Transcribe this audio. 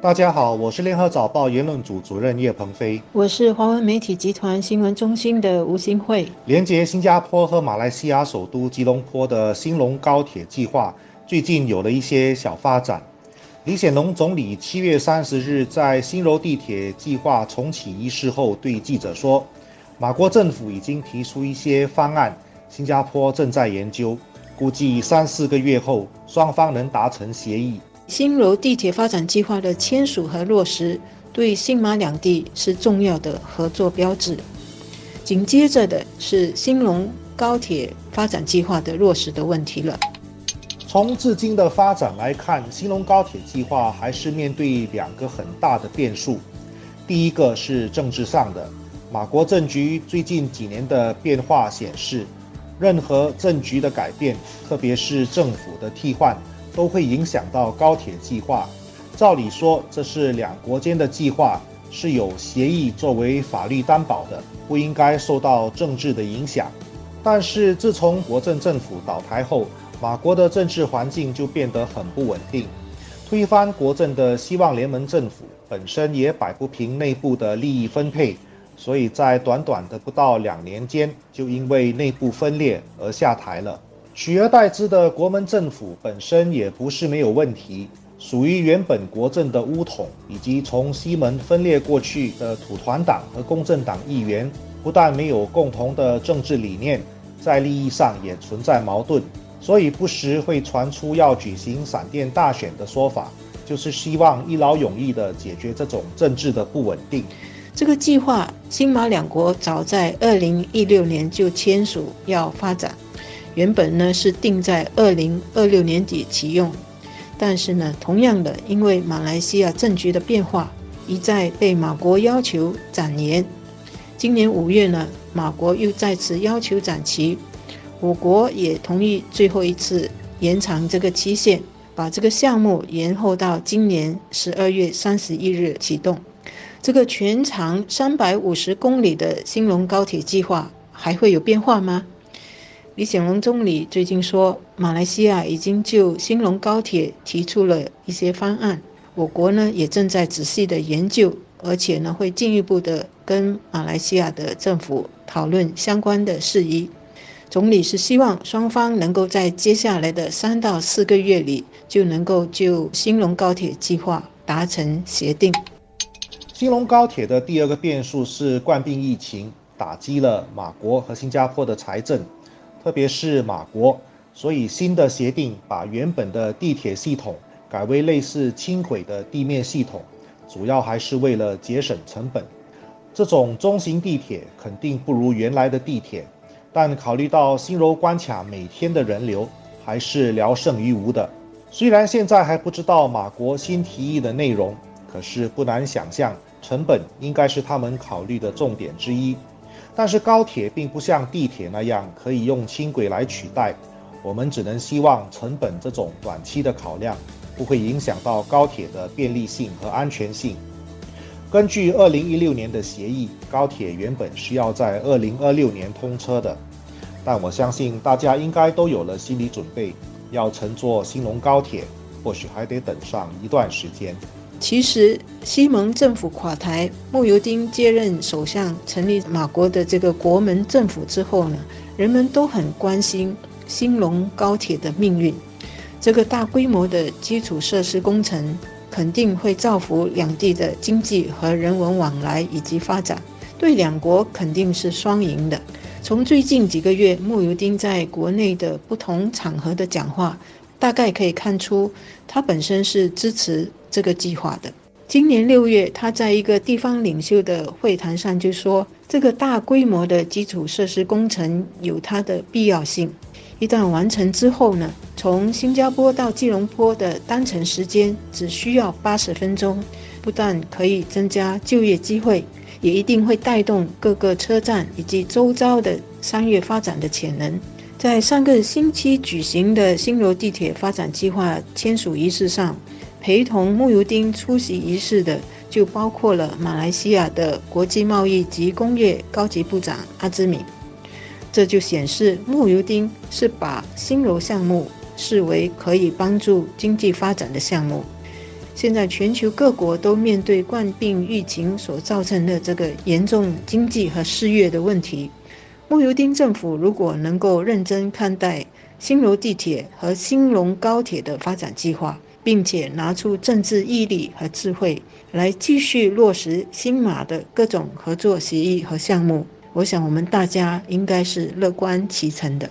大家好，我是联合早报言论组主任叶鹏飞，我是华文媒体集团新闻中心的吴新慧。连接新加坡和马来西亚首都吉隆坡的兴隆高铁计划最近有了一些小发展。李显龙总理七月三十日在新柔地铁计划重启仪式后对记者说，马国政府已经提出一些方案，新加坡正在研究，估计三四个月后双方能达成协议。新柔地铁发展计划的签署和落实，对新马两地是重要的合作标志。紧接着的是新隆高铁发展计划的落实的问题了。从至今的发展来看，新隆高铁计划还是面对两个很大的变数。第一个是政治上的，马国政局最近几年的变化显示，任何政局的改变，特别是政府的替换。都会影响到高铁计划。照理说，这是两国间的计划，是有协议作为法律担保的，不应该受到政治的影响。但是自从国政政府倒台后，马国的政治环境就变得很不稳定。推翻国政的希望联盟政府本身也摆不平内部的利益分配，所以在短短的不到两年间，就因为内部分裂而下台了。取而代之的国门政府本身也不是没有问题，属于原本国政的乌统，以及从西门分裂过去的土团党和公正党议员，不但没有共同的政治理念，在利益上也存在矛盾，所以不时会传出要举行闪电大选的说法，就是希望一劳永逸地解决这种政治的不稳定。这个计划，新马两国早在二零一六年就签署要发展。原本呢是定在二零二六年底启用，但是呢，同样的，因为马来西亚政局的变化，一再被马国要求展延。今年五月呢，马国又再次要求展期，我国也同意最后一次延长这个期限，把这个项目延后到今年十二月三十一日启动。这个全长三百五十公里的兴隆高铁计划还会有变化吗？李显龙总理最近说，马来西亚已经就兴隆高铁提出了一些方案，我国呢也正在仔细的研究，而且呢会进一步的跟马来西亚的政府讨论相关的事宜。总理是希望双方能够在接下来的三到四个月里就能够就兴隆高铁计划达成协定。兴隆高铁的第二个变数是冠病疫情打击了马国和新加坡的财政。特别是马国，所以新的协定把原本的地铁系统改为类似轻轨的地面系统，主要还是为了节省成本。这种中型地铁肯定不如原来的地铁，但考虑到新柔关卡每天的人流，还是聊胜于无的。虽然现在还不知道马国新提议的内容，可是不难想象，成本应该是他们考虑的重点之一。但是高铁并不像地铁那样可以用轻轨来取代，我们只能希望成本这种短期的考量不会影响到高铁的便利性和安全性。根据二零一六年的协议，高铁原本是要在二零二六年通车的，但我相信大家应该都有了心理准备，要乘坐新隆高铁，或许还得等上一段时间。其实，西蒙政府垮台，慕尤丁接任首相，成立马国的这个国门政府之后呢，人们都很关心兴隆高铁的命运。这个大规模的基础设施工程肯定会造福两地的经济和人文往来以及发展，对两国肯定是双赢的。从最近几个月慕尤丁在国内的不同场合的讲话，大概可以看出，他本身是支持。这个计划的，今年六月，他在一个地方领袖的会谈上就说，这个大规模的基础设施工程有它的必要性。一旦完成之后呢，从新加坡到吉隆坡的单程时间只需要八十分钟，不但可以增加就业机会，也一定会带动各个车站以及周遭的商业发展的潜能。在上个星期举行的新罗地铁发展计划签署仪式上。陪同穆尤丁出席仪式的，就包括了马来西亚的国际贸易及工业高级部长阿兹敏。这就显示穆尤丁是把新柔项目视为可以帮助经济发展的项目。现在全球各国都面对冠病疫情所造成的这个严重经济和失业的问题。穆尤丁政府如果能够认真看待新罗地铁和新隆高铁的发展计划，并且拿出政治毅力和智慧来继续落实新马的各种合作协议和项目，我想我们大家应该是乐观其成的。